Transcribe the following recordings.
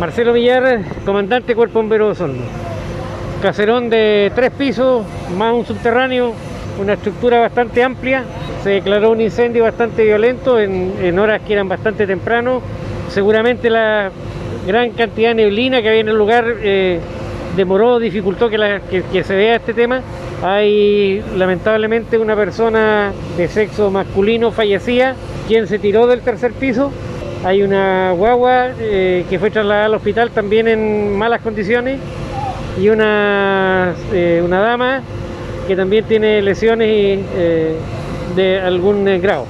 Marcelo Villar, comandante Cuerpo Bombero de Osorno. Caserón de tres pisos, más un subterráneo, una estructura bastante amplia. Se declaró un incendio bastante violento en, horas que eran bastante temprano. Seguramente la gran cantidad de neblina que había en el lugar eh, demoró, dificultó que- que se vea este tema. Hay lamentablemente una persona de sexo masculino fallecida, quien se tiró del tercer piso. Hay una guagua eh, que fue trasladada al hospital también en malas condiciones y una, eh, una dama que también tiene lesiones y, eh, de algún grado.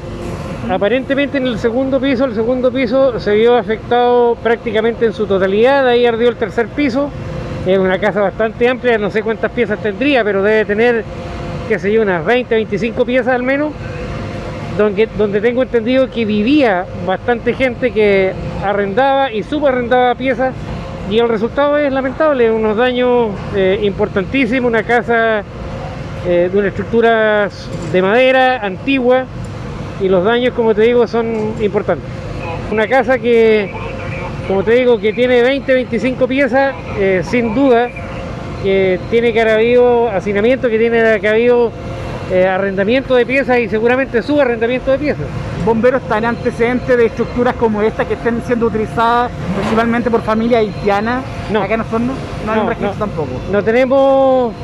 Aparentemente en el segundo piso, el segundo piso se vio afectado prácticamente en su totalidad, de ahí ardió el tercer piso, es una casa bastante amplia, no sé cuántas piezas tendría, pero debe tener, qué sé yo, unas 20, 25 piezas al menos, donde, donde tengo entendido que vivía bastante gente que arrendaba y subarrendaba piezas y el resultado es lamentable, unos daños eh, importantísimos, una casa eh, de una estructura de madera antigua y los daños, como te digo, son importantes. Una casa que, como te digo, que tiene 20, 25 piezas, eh, sin duda, que tiene que haber habido hacinamiento, que tiene que haber eh, arrendamiento de piezas y seguramente subarrendamiento de piezas. ¿Bomberos están antecedentes de estructuras como esta que estén siendo utilizadas principalmente por familias haitianas No. acá en Osorno? No, hay un registro no. tampoco. No tenemos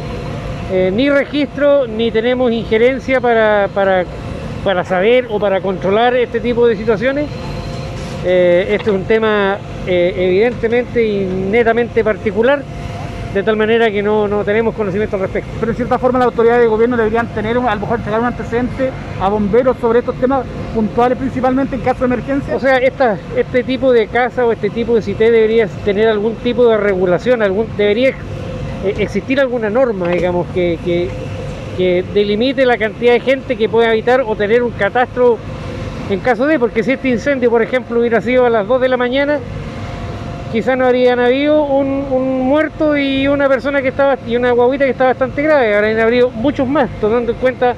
eh, ni registro ni tenemos injerencia para, para, para saber o para controlar este tipo de situaciones. Eh, este es un tema evidentemente y netamente particular, de tal manera que no, no tenemos conocimiento al respecto. Pero en cierta forma las autoridades de gobierno deberían tener, a lo mejor entregar un antecedente a bomberos sobre estos temas puntuales principalmente en caso de emergencia. O sea, esta, este tipo de casa o este tipo de CITE debería tener algún tipo de regulación, algún, debería eh, existir alguna norma, digamos, que, que, que delimite la cantidad de gente que puede habitar o tener un catastro en caso de, porque si este incendio, por ejemplo, hubiera sido a las 2 de la mañana, quizás no habrían habido un, un muerto y una persona que estaba, y una guaguita que está bastante grave, habrían habido muchos más, tomando en cuenta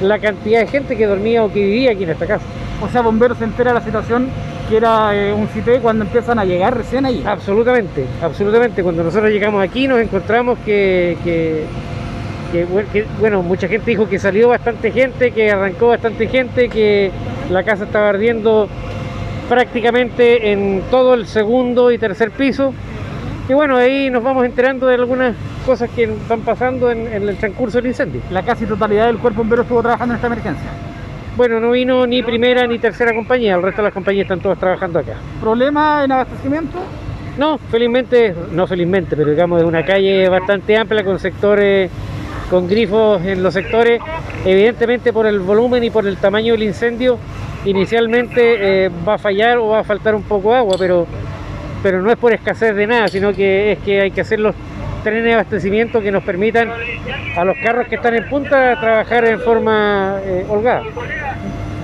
la cantidad de gente que dormía o que vivía aquí en esta casa. O sea, bomberos se entera de la situación que era eh, un CITE cuando empiezan a llegar recién ahí. Absolutamente, absolutamente. Cuando nosotros llegamos aquí nos encontramos que, que, que, bue- que, bueno, mucha gente dijo que salió bastante gente, que arrancó bastante gente, que la casa estaba ardiendo prácticamente en todo el segundo y tercer piso. Y bueno, ahí nos vamos enterando de algunas cosas que van pasando en, en el transcurso del incendio. La casi totalidad del cuerpo bombero estuvo trabajando en esta emergencia. Bueno, no vino ni primera ni tercera compañía, el resto de las compañías están todas trabajando acá. ¿Problema en abastecimiento? No, felizmente, no felizmente, pero digamos es una calle bastante amplia con sectores, con grifos en los sectores. Evidentemente por el volumen y por el tamaño del incendio, inicialmente eh, va a fallar o va a faltar un poco de agua, pero, pero no es por escasez de nada, sino que es que hay que hacer los trenes de abastecimiento que nos permitan a los carros que están en punta trabajar en forma eh, holgada.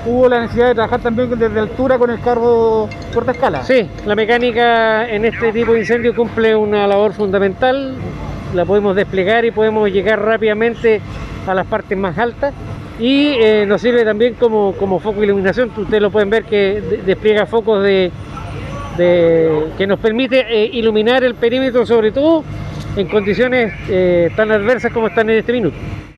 Hubo la necesidad de trabajar también desde altura con el carro corta escala. Sí, la mecánica en este tipo de incendio cumple una labor fundamental, la podemos desplegar y podemos llegar rápidamente a las partes más altas y eh, nos sirve también como, como foco de iluminación, ustedes lo pueden ver que de- despliega focos de, de- que nos permite eh, iluminar el perímetro sobre todo en condiciones eh, tan adversas como están en este minuto.